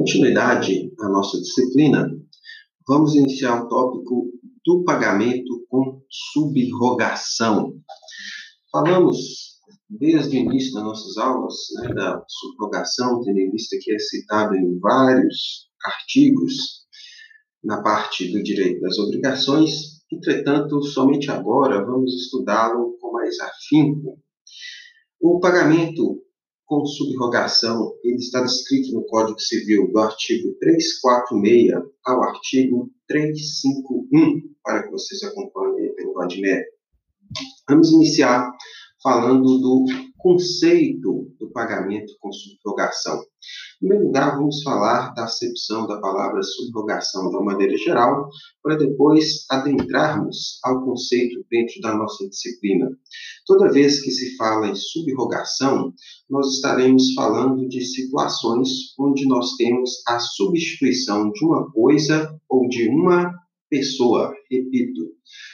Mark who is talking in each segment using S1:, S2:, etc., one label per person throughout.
S1: continuidade à nossa disciplina, vamos iniciar o tópico do pagamento com subrogação. Falamos desde o início das nossas aulas né, da subrogação, tendo em vista que é citado em vários artigos na parte do direito das obrigações, entretanto, somente agora vamos estudá-lo com mais afinco. O pagamento com subrogação, ele está descrito no Código Civil do artigo 346 ao artigo 351, para que vocês acompanhem pelo Vladimir. Vamos iniciar falando do conceito do pagamento com subrogação. Em primeiro lugar, vamos falar da acepção da palavra subrogação de uma maneira geral, para depois adentrarmos ao conceito dentro da nossa disciplina. Toda vez que se fala em subrogação, nós estaremos falando de situações onde nós temos a substituição de uma coisa ou de uma pessoa. Repito,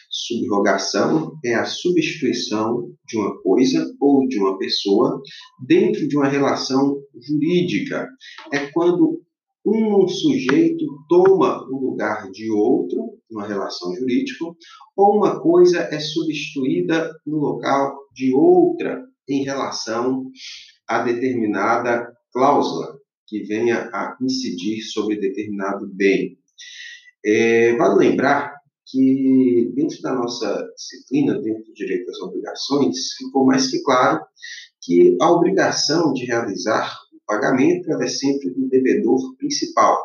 S1: subrogação é a substituição de uma coisa ou de uma pessoa dentro de uma relação jurídica. É quando um sujeito toma o lugar de outro, numa relação jurídica, ou uma coisa é substituída no local de outra em relação a determinada cláusula que venha a incidir sobre determinado bem. É, vale lembrar que, dentro da nossa disciplina, dentro do direito às obrigações, ficou mais que claro que a obrigação de realizar o pagamento é sempre do devedor principal.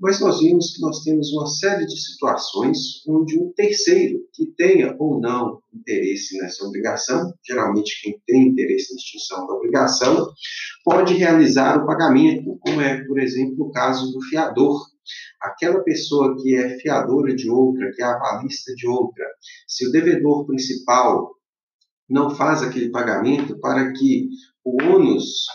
S1: Mas nós vimos que nós temos uma série de situações onde um terceiro que tenha ou não interesse nessa obrigação, geralmente quem tem interesse na extinção da obrigação, pode realizar o pagamento, como é, por exemplo, o caso do fiador, aquela pessoa que é fiadora de outra, que é avalista de outra, se o devedor principal não faz aquele pagamento para que o ônus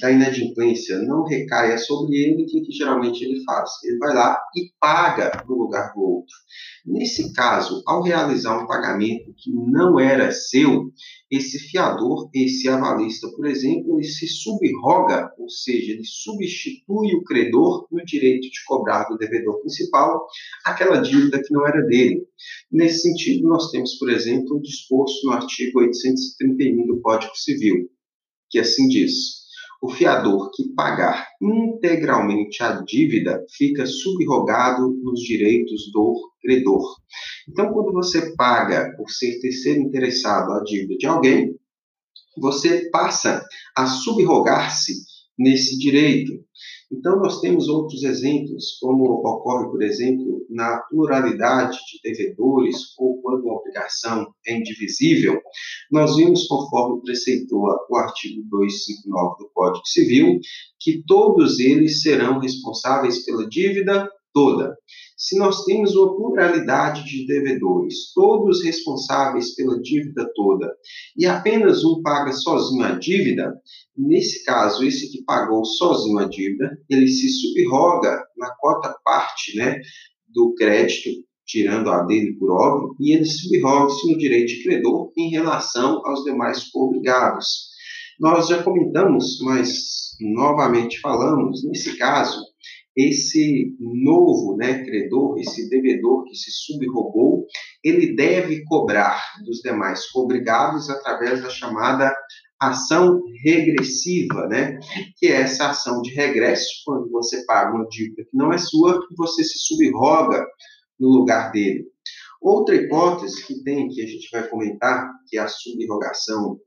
S1: da inadimplência não recaia sobre ele, o que, que, geralmente ele faz? Ele vai lá e paga no lugar do outro. Nesse caso, ao realizar um pagamento que não era seu, esse fiador, esse avalista, por exemplo, ele se subroga, ou seja, ele substitui o credor no direito de cobrar do devedor principal aquela dívida que não era dele. Nesse sentido, nós temos, por exemplo, o disposto no artigo 831 do Código Civil, que assim diz: o fiador que pagar integralmente a dívida fica subrogado nos direitos do credor. Então, quando você paga por ser terceiro interessado a dívida de alguém, você passa a subrogar-se nesse direito. Então, nós temos outros exemplos, como ocorre, por exemplo, na pluralidade de devedores ou quando uma obrigação é indivisível. Nós vimos, conforme preceitua o artigo 259 do Código Civil, que todos eles serão responsáveis pela dívida toda. Se nós temos uma pluralidade de devedores, todos responsáveis pela dívida toda, e apenas um paga sozinho a dívida, nesse caso, esse que pagou sozinho a dívida, ele se subroga na cota parte né, do crédito, tirando a dele por óbvio, e ele subroga-se no direito de credor em relação aos demais obrigados. Nós já comentamos, mas novamente falamos, nesse caso, esse novo né, credor, esse devedor que se subrogou, ele deve cobrar dos demais obrigados através da chamada ação regressiva, né? Que é essa ação de regresso, quando você paga uma dívida que não é sua, você se subroga no lugar dele. Outra hipótese que tem, que a gente vai comentar, que é a subrogação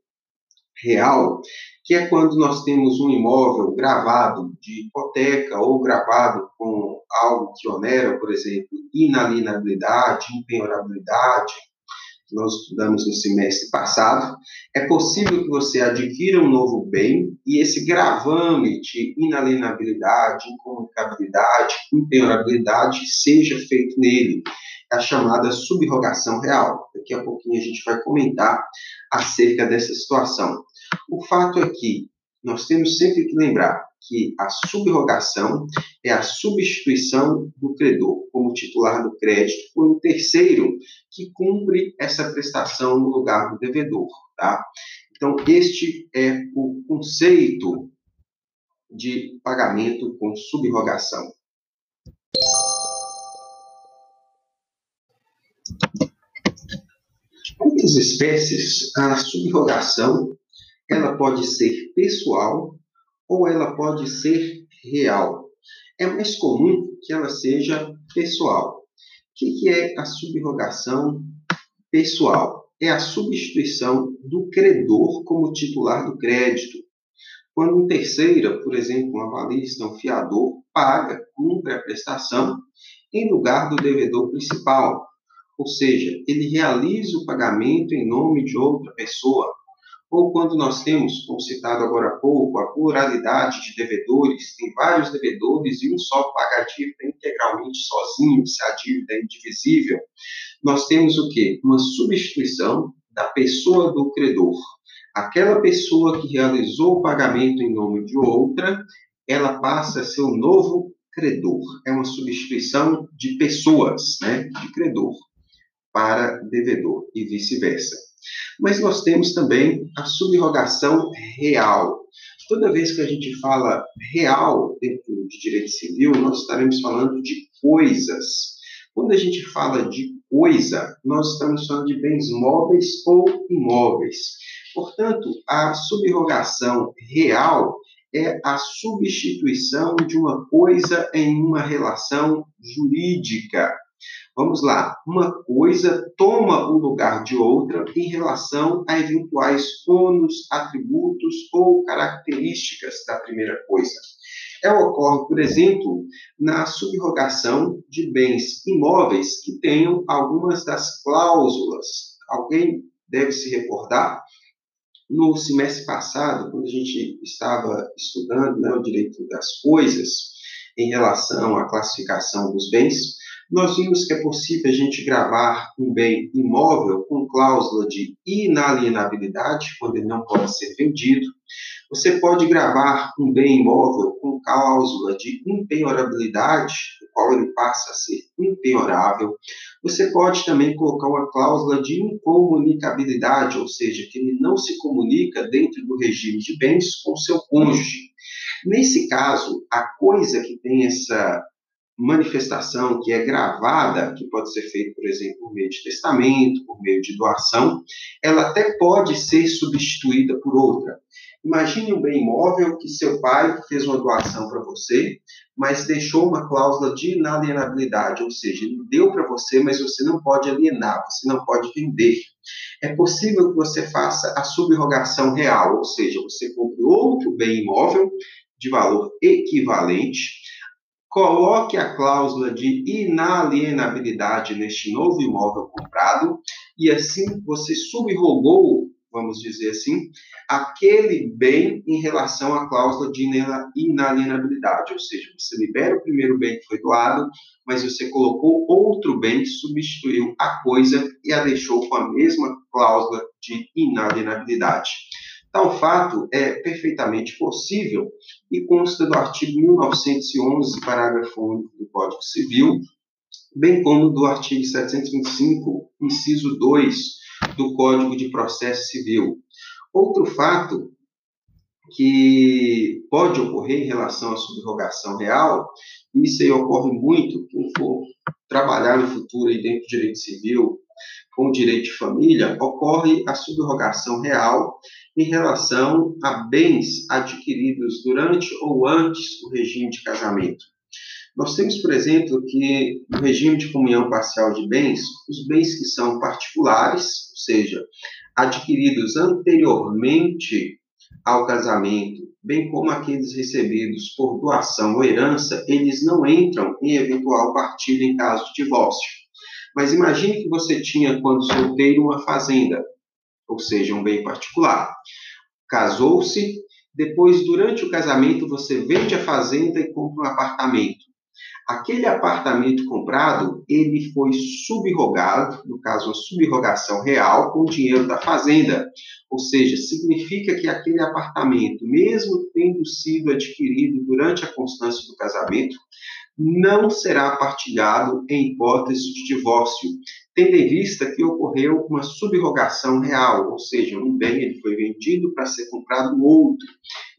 S1: real, que é quando nós temos um imóvel gravado de hipoteca ou gravado com algo que onera, por exemplo, inalienabilidade, impenhorabilidade, que nós estudamos no semestre passado, é possível que você adquira um novo bem e esse gravame de inalienabilidade, incomunicabilidade, impenhorabilidade seja feito nele. É a chamada subrogação real. Daqui a pouquinho a gente vai comentar acerca dessa situação. O fato é que nós temos sempre que lembrar que a subrogação é a substituição do credor como titular do crédito por um terceiro que cumpre essa prestação no lugar do devedor, tá? Então, este é o conceito de pagamento com subrogação. Muitas espécies, a subrogação ela pode ser pessoal ou ela pode ser real. É mais comum que ela seja pessoal. O que é a subrogação pessoal? É a substituição do credor como titular do crédito. Quando um terceiro, por exemplo, um avalista, um fiador, paga, cumpre a prestação em lugar do devedor principal, ou seja, ele realiza o pagamento em nome de outra pessoa, ou quando nós temos, como citado agora há pouco, a pluralidade de devedores, tem vários devedores e um só paga a dívida integralmente sozinho, se a dívida é indivisível, nós temos o quê? Uma substituição da pessoa do credor. Aquela pessoa que realizou o pagamento em nome de outra, ela passa a ser o novo credor. É uma substituição de pessoas, né, de credor para devedor e vice-versa. Mas nós temos também a subrogação real. Toda vez que a gente fala real dentro de direito civil, nós estaremos falando de coisas. Quando a gente fala de coisa, nós estamos falando de bens móveis ou imóveis. Portanto, a subrogação real é a substituição de uma coisa em uma relação jurídica. Vamos lá, uma coisa toma o lugar de outra em relação a eventuais ônus, atributos ou características da primeira coisa. Ela ocorre, por exemplo, na subrogação de bens imóveis que tenham algumas das cláusulas. Alguém deve se recordar? No semestre passado, quando a gente estava estudando né, o direito das coisas em relação à classificação dos bens, nós vimos que é possível a gente gravar um bem imóvel com cláusula de inalienabilidade, quando ele não pode ser vendido. Você pode gravar um bem imóvel com cláusula de impenhorabilidade, no qual ele passa a ser impenhorável. Você pode também colocar uma cláusula de incomunicabilidade, ou seja, que ele não se comunica dentro do regime de bens com seu cônjuge. Nesse caso, a coisa que tem essa manifestação que é gravada, que pode ser feita, por exemplo, por meio de testamento, por meio de doação, ela até pode ser substituída por outra. Imagine um bem imóvel que seu pai fez uma doação para você, mas deixou uma cláusula de inalienabilidade, ou seja, ele deu para você, mas você não pode alienar, você não pode vender. É possível que você faça a subrogação real, ou seja, você compre outro bem imóvel de valor equivalente, coloque a cláusula de inalienabilidade neste novo imóvel comprado e assim você subrogou, vamos dizer assim, aquele bem em relação à cláusula de inalienabilidade, ou seja, você libera o primeiro bem que foi doado, mas você colocou outro bem que substituiu a coisa e a deixou com a mesma cláusula de inalienabilidade. Tal fato é perfeitamente possível e consta do artigo 1911, parágrafo único do Código Civil, bem como do artigo 725, inciso 2 do Código de Processo Civil. Outro fato que pode ocorrer em relação à subrogação real, e isso aí ocorre muito, quem for trabalhar no futuro aí dentro do direito civil, com direito de família, ocorre a subrogação real em relação a bens adquiridos durante ou antes do regime de casamento. Nós temos, por exemplo, que no regime de comunhão parcial de bens, os bens que são particulares, ou seja, adquiridos anteriormente ao casamento, bem como aqueles recebidos por doação ou herança, eles não entram em eventual partilha em caso de divórcio. Mas imagine que você tinha, quando solteiro, uma fazenda ou seja, um bem particular. Casou-se, depois, durante o casamento, você vende a fazenda e compra um apartamento. Aquele apartamento comprado, ele foi subrogado, no caso, uma subrogação real, com o dinheiro da fazenda. Ou seja, significa que aquele apartamento, mesmo tendo sido adquirido durante a constância do casamento, não será partilhado em hipótese de divórcio, tendo em vista que ocorreu uma subrogação real, ou seja, um bem ele foi vendido para ser comprado outro.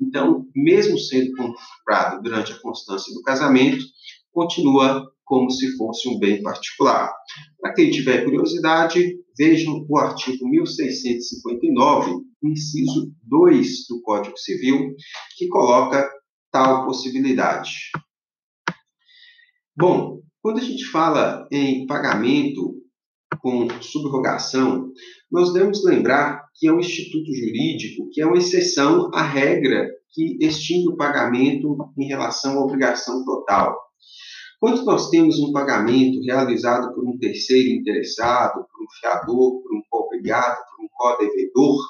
S1: Então, mesmo sendo comprado durante a constância do casamento, continua como se fosse um bem particular. Para quem tiver curiosidade, vejam o artigo 1659, inciso 2 do Código Civil, que coloca tal possibilidade. Bom, quando a gente fala em pagamento com subrogação, nós devemos lembrar que é um instituto jurídico que é uma exceção à regra que extingue o pagamento em relação à obrigação total. Quando nós temos um pagamento realizado por um terceiro interessado, por um fiador, por um co-obrigado, por um co-devedor,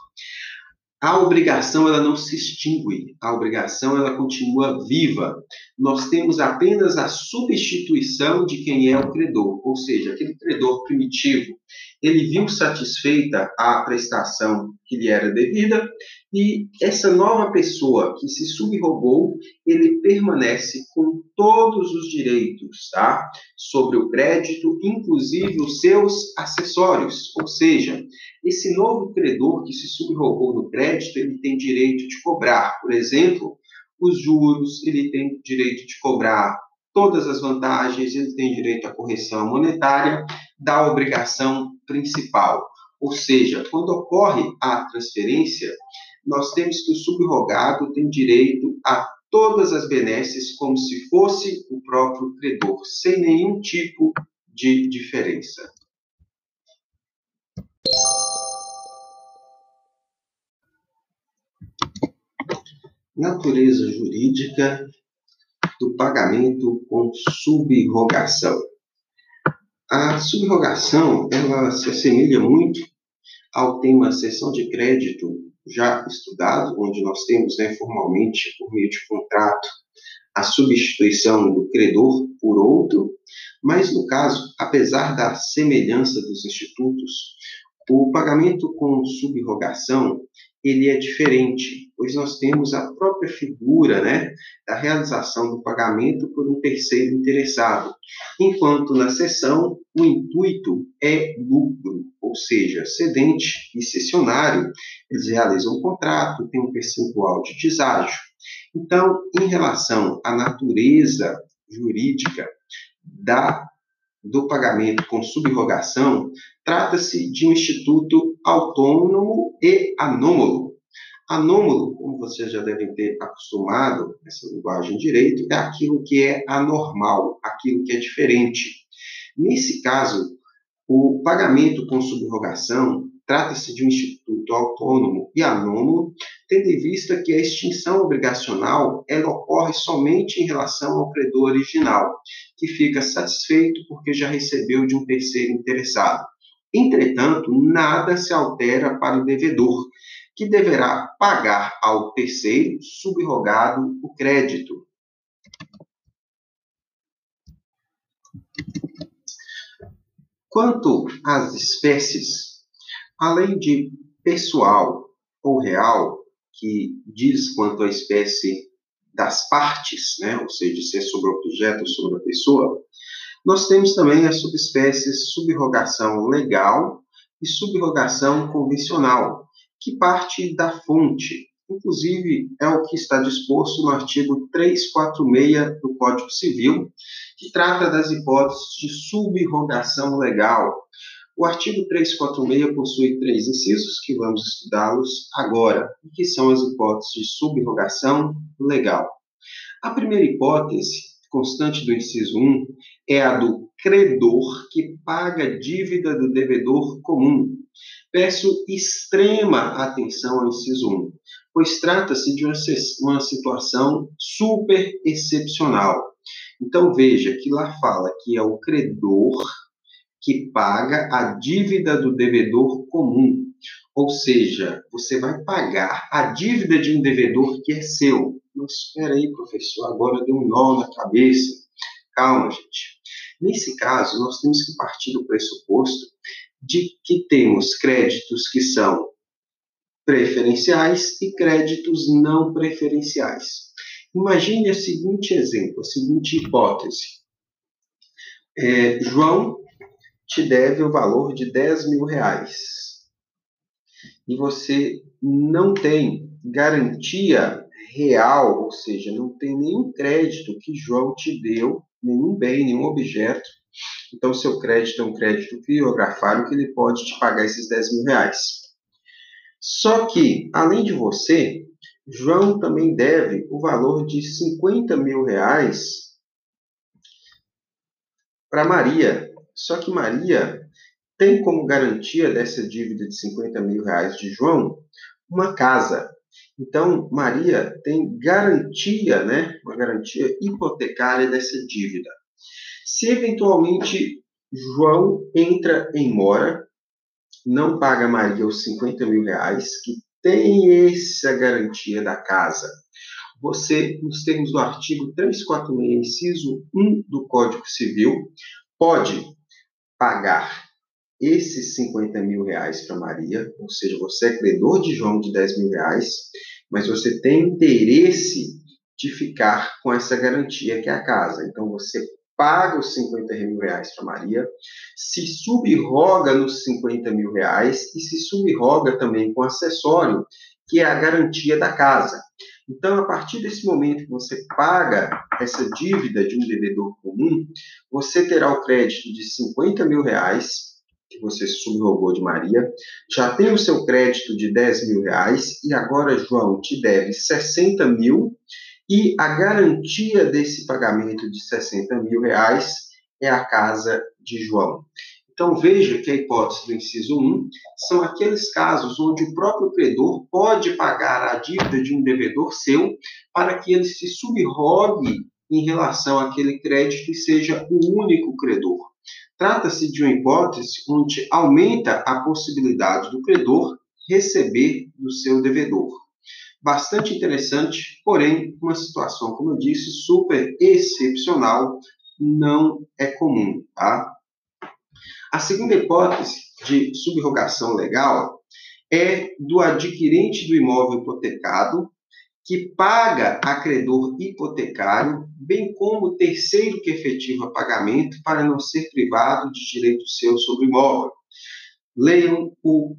S1: a obrigação ela não se extingue, a obrigação ela continua viva. Nós temos apenas a substituição de quem é o credor, ou seja, aquele credor primitivo, ele viu satisfeita a prestação que lhe era devida e essa nova pessoa que se subrogou, ele permanece com todos os direitos, tá? Sobre o crédito, inclusive os seus acessórios, ou seja, esse novo credor que se subrogou no crédito, ele tem direito de cobrar, por exemplo, os juros, ele tem direito de cobrar todas as vantagens, ele tem direito à correção monetária da obrigação principal. Ou seja, quando ocorre a transferência, nós temos que o subrogado tem direito a todas as benesses como se fosse o próprio credor, sem nenhum tipo de diferença. Natureza jurídica do pagamento com subrogação. A subrogação, ela se assemelha muito ao tema sessão de crédito já estudado, onde nós temos né, formalmente, por meio de contrato, a substituição do credor por outro, mas no caso, apesar da semelhança dos institutos, o pagamento com subrogação ele é diferente, pois nós temos a própria figura né, da realização do pagamento por um terceiro interessado, enquanto na sessão o intuito é lucro, ou seja, cedente e cessionário, eles realizam um contrato, tem um percentual de deságio. Então, em relação à natureza jurídica da do pagamento com subrogação, trata-se de um instituto autônomo e anômalo. Anômalo, como vocês já devem ter acostumado nessa linguagem de direito, é aquilo que é anormal, aquilo que é diferente. Nesse caso, o pagamento com subrogação Trata-se de um instituto autônomo e anônimo, tendo em vista que a extinção obrigacional ela ocorre somente em relação ao credor original, que fica satisfeito porque já recebeu de um terceiro interessado. Entretanto, nada se altera para o devedor, que deverá pagar ao terceiro subrogado o crédito. Quanto às espécies Além de pessoal ou real, que diz quanto à espécie das partes, né, ou seja, se é sobre o objeto ou sobre a pessoa, nós temos também as subespécies subrogação legal e subrogação convencional, que parte da fonte. Inclusive, é o que está disposto no artigo 346 do Código Civil, que trata das hipóteses de subrogação legal, o artigo 346 possui três incisos que vamos estudá-los agora, que são as hipóteses de subrogação legal. A primeira hipótese, constante do inciso 1, é a do credor que paga dívida do devedor comum. Peço extrema atenção ao inciso 1, pois trata-se de uma situação super excepcional. Então veja que lá fala que é o credor que paga a dívida do devedor comum. Ou seja, você vai pagar a dívida de um devedor que é seu. Mas espera aí, professor, agora deu um nó na cabeça. Calma, gente. Nesse caso, nós temos que partir do pressuposto de que temos créditos que são preferenciais e créditos não preferenciais. Imagine o seguinte exemplo, a seguinte hipótese. É, João te deve o valor de 10 mil reais e você não tem garantia real, ou seja, não tem nenhum crédito que João te deu, nenhum bem, nenhum objeto, então seu crédito é um crédito criográfico que ele pode te pagar esses 10 mil reais. Só que, além de você, João também deve o valor de 50 mil reais para Maria. Só que Maria tem como garantia dessa dívida de 50 mil reais de João uma casa. Então, Maria tem garantia, né, uma garantia hipotecária dessa dívida. Se eventualmente João entra em mora, não paga Maria os 50 mil reais, que tem essa garantia da casa. Você, nos termos do artigo 346, inciso 1 do Código Civil, pode pagar esses 50 mil reais para Maria, ou seja, você é credor de João de 10 mil reais, mas você tem interesse de ficar com essa garantia que é a casa. Então você paga os 50 mil reais para Maria, se subroga nos 50 mil reais e se subroga também com acessório, que é a garantia da casa. Então, a partir desse momento que você paga essa dívida de um devedor comum, você terá o crédito de 50 mil reais, que você subrogou de Maria, já tem o seu crédito de 10 mil reais, e agora João te deve 60 mil, e a garantia desse pagamento de 60 mil reais é a casa de João. Então veja que a hipótese do inciso 1 são aqueles casos onde o próprio credor pode pagar a dívida de um devedor seu para que ele se subrogue em relação àquele crédito e seja o único credor. Trata-se de uma hipótese onde aumenta a possibilidade do credor receber do seu devedor bastante interessante, porém, uma situação, como eu disse, super excepcional, não é comum, tá? A segunda hipótese de subrogação legal é do adquirente do imóvel hipotecado que paga a credor hipotecário, bem como o terceiro que efetiva pagamento para não ser privado de direito seu sobre o imóvel. Leiam o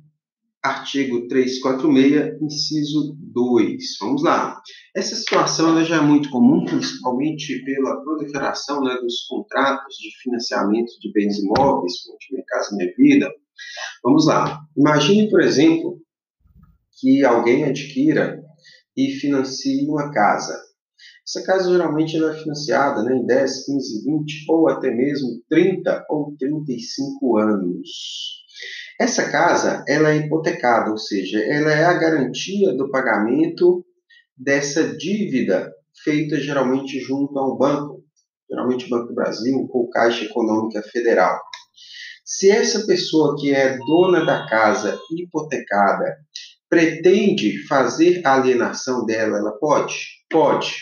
S1: artigo 346, inciso 2. Vamos lá. Essa situação já é muito comum, principalmente pela proliferação né, dos contratos de financiamento de bens imóveis, como Minha Casa Minha Vida. Vamos lá. Imagine, por exemplo, que alguém adquira e financie uma casa. Essa casa geralmente ela é financiada né, em 10, 15, 20 ou até mesmo 30 ou 35 anos. Essa casa ela é hipotecada, ou seja, ela é a garantia do pagamento dessa dívida feita geralmente junto a um banco, geralmente o Banco do Brasil ou Caixa Econômica Federal. Se essa pessoa que é dona da casa hipotecada pretende fazer a alienação dela, ela pode? Pode.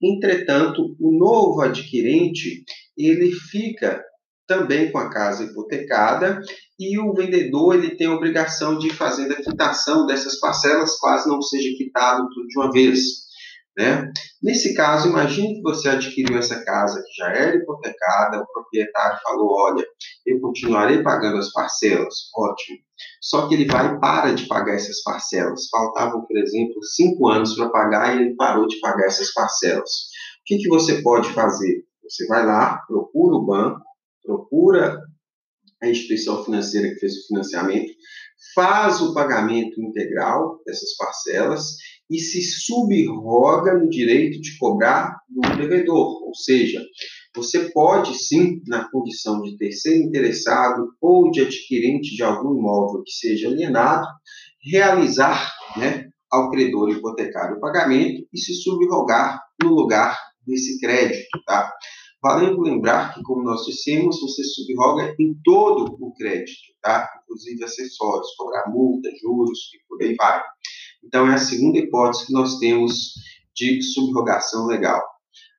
S1: Entretanto, o novo adquirente, ele fica também com a casa hipotecada e o vendedor ele tem a obrigação de fazer a quitação dessas parcelas, quase não seja quitado tudo de uma vez. Né? Nesse caso, imagine que você adquiriu essa casa que já era hipotecada, o proprietário falou: olha, eu continuarei pagando as parcelas, ótimo. Só que ele vai e para de pagar essas parcelas. Faltavam, por exemplo, cinco anos para pagar e ele parou de pagar essas parcelas. O que, que você pode fazer? Você vai lá, procura o banco, procura a instituição financeira que fez o financiamento, faz o pagamento integral dessas parcelas e se subroga no direito de cobrar do devedor. Ou seja, você pode sim, na condição de terceiro interessado ou de adquirente de algum imóvel que seja alienado, realizar né, ao credor hipotecário o pagamento e se subrogar no lugar desse crédito. Tá? Valendo lembrar que, como nós dissemos, você subroga em todo o crédito, tá? inclusive acessórios, cobrar multa, juros e por aí vai. Então, é a segunda hipótese que nós temos de subrogação legal.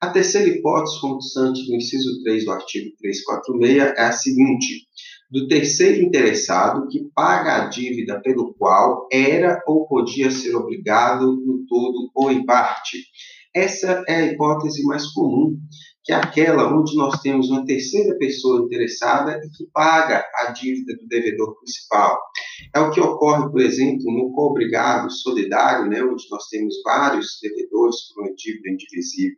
S1: A terceira hipótese, constante do inciso 3 do artigo 346, é a seguinte: do terceiro interessado que paga a dívida pelo qual era ou podia ser obrigado no todo ou em parte. Essa é a hipótese mais comum que é aquela onde nós temos uma terceira pessoa interessada e que paga a dívida do devedor principal. É o que ocorre, por exemplo, no coobrigado solidário, né, onde nós temos vários devedores por uma dívida indivisível.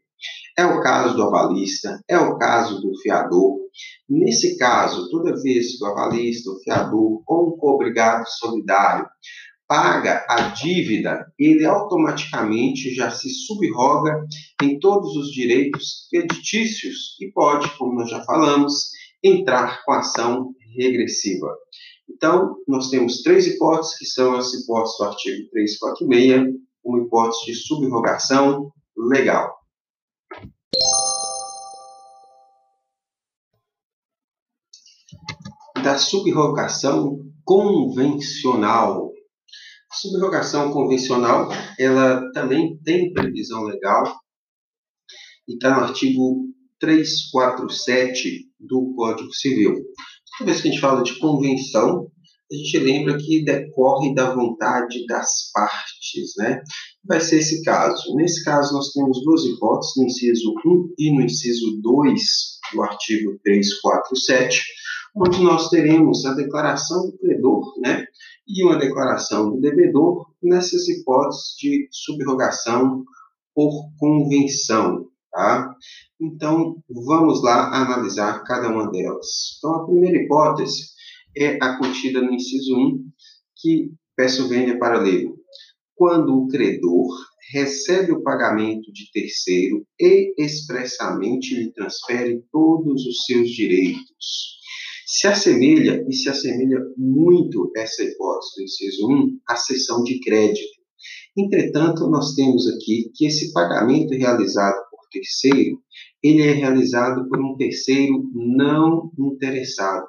S1: É o caso do avalista, é o caso do fiador. Nesse caso, toda vez que o avalista, o fiador ou um coobrigado solidário paga a dívida, ele automaticamente já se subroga em todos os direitos creditícios e pode, como nós já falamos, entrar com ação regressiva. Então, nós temos três hipóteses, que são as hipóteses do artigo 346, uma hipótese de subrogação legal. Da subrogação convencional, subrogação convencional, ela também tem previsão legal e está no artigo 347 do Código Civil. Toda vez que a gente fala de convenção, a gente lembra que decorre da vontade das partes, né? Vai ser esse caso. Nesse caso, nós temos duas hipóteses, no inciso 1 e no inciso 2 do artigo 347, onde nós teremos a declaração do credor, né? E uma declaração do devedor nessas hipóteses de subrogação por convenção. Tá? Então, vamos lá analisar cada uma delas. Então, a primeira hipótese é a contida no inciso 1, que peço vênia para ler. Quando o credor recebe o pagamento de terceiro e expressamente lhe transfere todos os seus direitos se assemelha, e se assemelha muito essa hipótese do inciso 1, à cessão de crédito. Entretanto, nós temos aqui que esse pagamento realizado por terceiro, ele é realizado por um terceiro não interessado.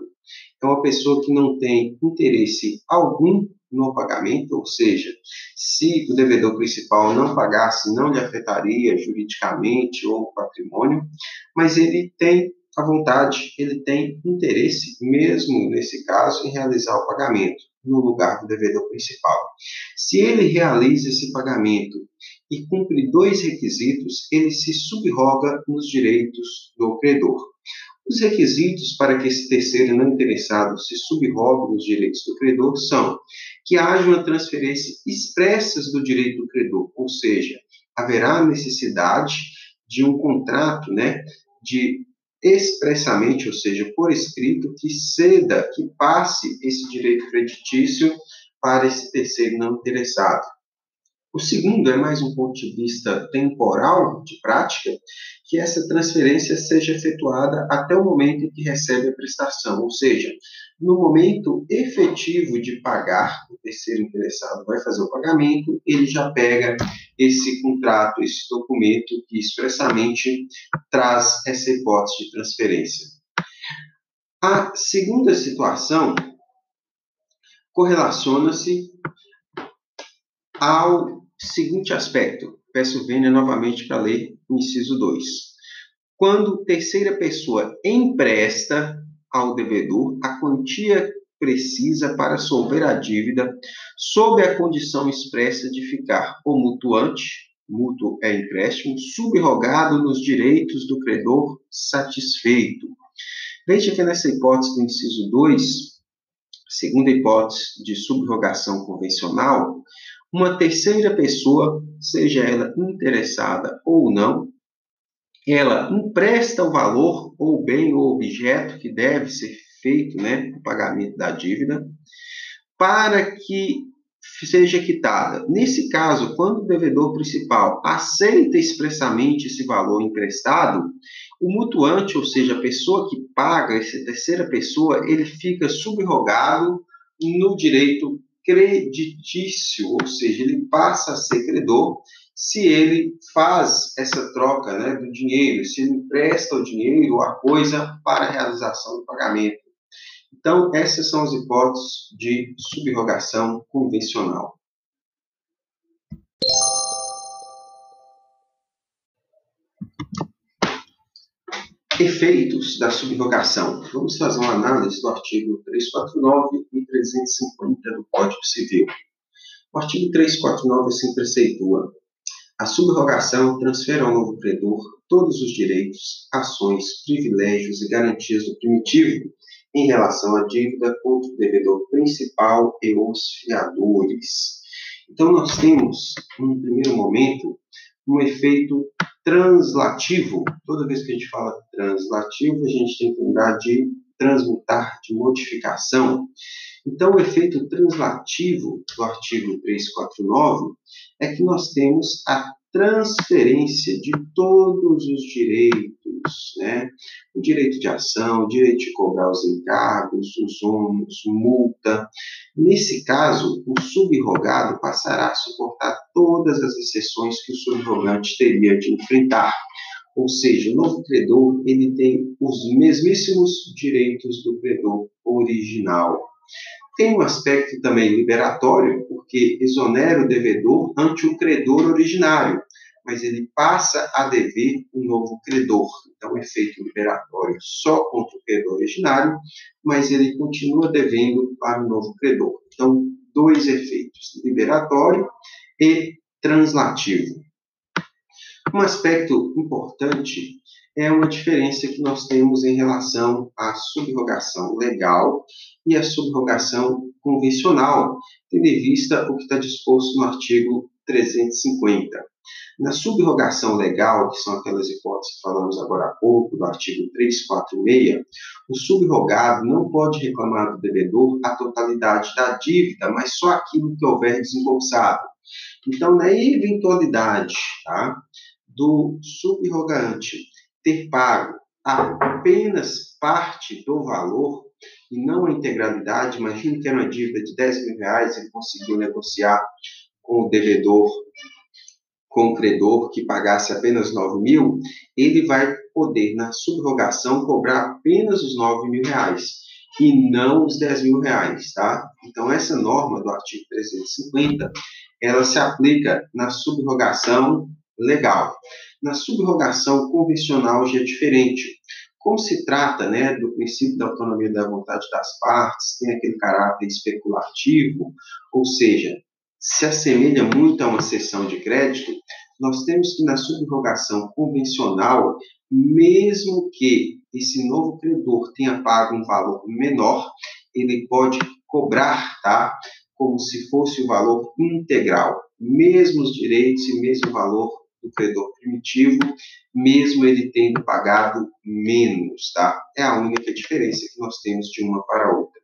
S1: É uma pessoa que não tem interesse algum no pagamento, ou seja, se o devedor principal não pagasse, não lhe afetaria juridicamente ou o patrimônio, mas ele tem à vontade, ele tem interesse, mesmo nesse caso, em realizar o pagamento no lugar do devedor principal. Se ele realiza esse pagamento e cumpre dois requisitos, ele se subroga nos direitos do credor. Os requisitos para que esse terceiro não interessado se subrogue nos direitos do credor são que haja uma transferência expressa do direito do credor, ou seja, haverá necessidade de um contrato, né, de expressamente, ou seja, por escrito, que ceda, que passe esse direito creditício para esse terceiro não interessado. O segundo é mais um ponto de vista temporal, de prática, que essa transferência seja efetuada até o momento em que recebe a prestação, ou seja, no momento efetivo de pagar, o terceiro interessado vai fazer o pagamento, ele já pega esse contrato, esse documento que expressamente traz essa hipótese de transferência. A segunda situação correlaciona-se ao seguinte aspecto. Peço vênia novamente para ler o inciso 2. Quando terceira pessoa empresta ao devedor a quantia precisa para solver a dívida, sob a condição expressa de ficar o mutuante, mútuo é empréstimo, subrogado nos direitos do credor satisfeito. Veja que nessa hipótese do inciso 2, segunda hipótese de subrogação convencional, uma terceira pessoa, seja ela interessada ou não, ela empresta o valor ou bem ou objeto que deve ser feito, né, o pagamento da dívida, para que seja quitada. Nesse caso, quando o devedor principal aceita expressamente esse valor emprestado, o mutuante, ou seja, a pessoa que paga, essa terceira pessoa, ele fica subrogado no direito creditício, ou seja, ele passa a ser credor se ele faz essa troca né, do dinheiro, se ele empresta o dinheiro ou a coisa para a realização do pagamento. Então, essas são as hipóteses de subrogação convencional. Efeitos da subrogação. Vamos fazer uma análise do artigo 349 e 350 do Código Civil. O artigo 349 assim preceitua a subrogação transfere ao novo credor todos os direitos, ações, privilégios e garantias do primitivo em relação à dívida contra o devedor principal e os fiadores. Então, nós temos, num primeiro momento, um efeito translativo. Toda vez que a gente fala translativo, a gente tem que lembrar de transmutar, de modificação. Então, o efeito translativo do artigo 349 é que nós temos a transferência de todos os direitos, né? O direito de ação, o direito de cobrar os encargos, os ônus, multa. Nesse caso, o subrogado passará a suportar todas as exceções que o subrogante teria de enfrentar. Ou seja, o novo credor ele tem os mesmíssimos direitos do credor original. Tem um aspecto também liberatório, porque exonera o devedor ante o credor originário, mas ele passa a dever o um novo credor. Então, efeito liberatório só contra o credor originário, mas ele continua devendo para o novo credor. Então, dois efeitos, liberatório e translativo. Um aspecto importante é uma diferença que nós temos em relação à subrogação legal e à subrogação convencional, tendo em vista o que está disposto no artigo 350. Na subrogação legal, que são aquelas hipóteses que falamos agora há pouco, do artigo 346, o subrogado não pode reclamar do devedor a totalidade da dívida, mas só aquilo que houver desembolsado. Então, na eventualidade tá, do subrogante ter pago apenas parte do valor e não a integralidade, imagine que era uma dívida de 10 mil reais, ele conseguiu negociar com o devedor, com o credor que pagasse apenas 9 mil, ele vai poder, na subrogação, cobrar apenas os 9 mil reais e não os 10 mil reais, tá? Então, essa norma do artigo 350, ela se aplica na subrogação legal. Na subrogação convencional já é diferente. Como se trata né, do princípio da autonomia da vontade das partes, tem aquele caráter especulativo, ou seja, se assemelha muito a uma cessão de crédito, nós temos que na subrogação convencional, mesmo que esse novo credor tenha pago um valor menor, ele pode cobrar, tá? Como se fosse o valor integral, mesmos direitos e mesmo valor do credor primitivo, mesmo ele tendo pagado menos, tá? É a única diferença que nós temos de uma para outra.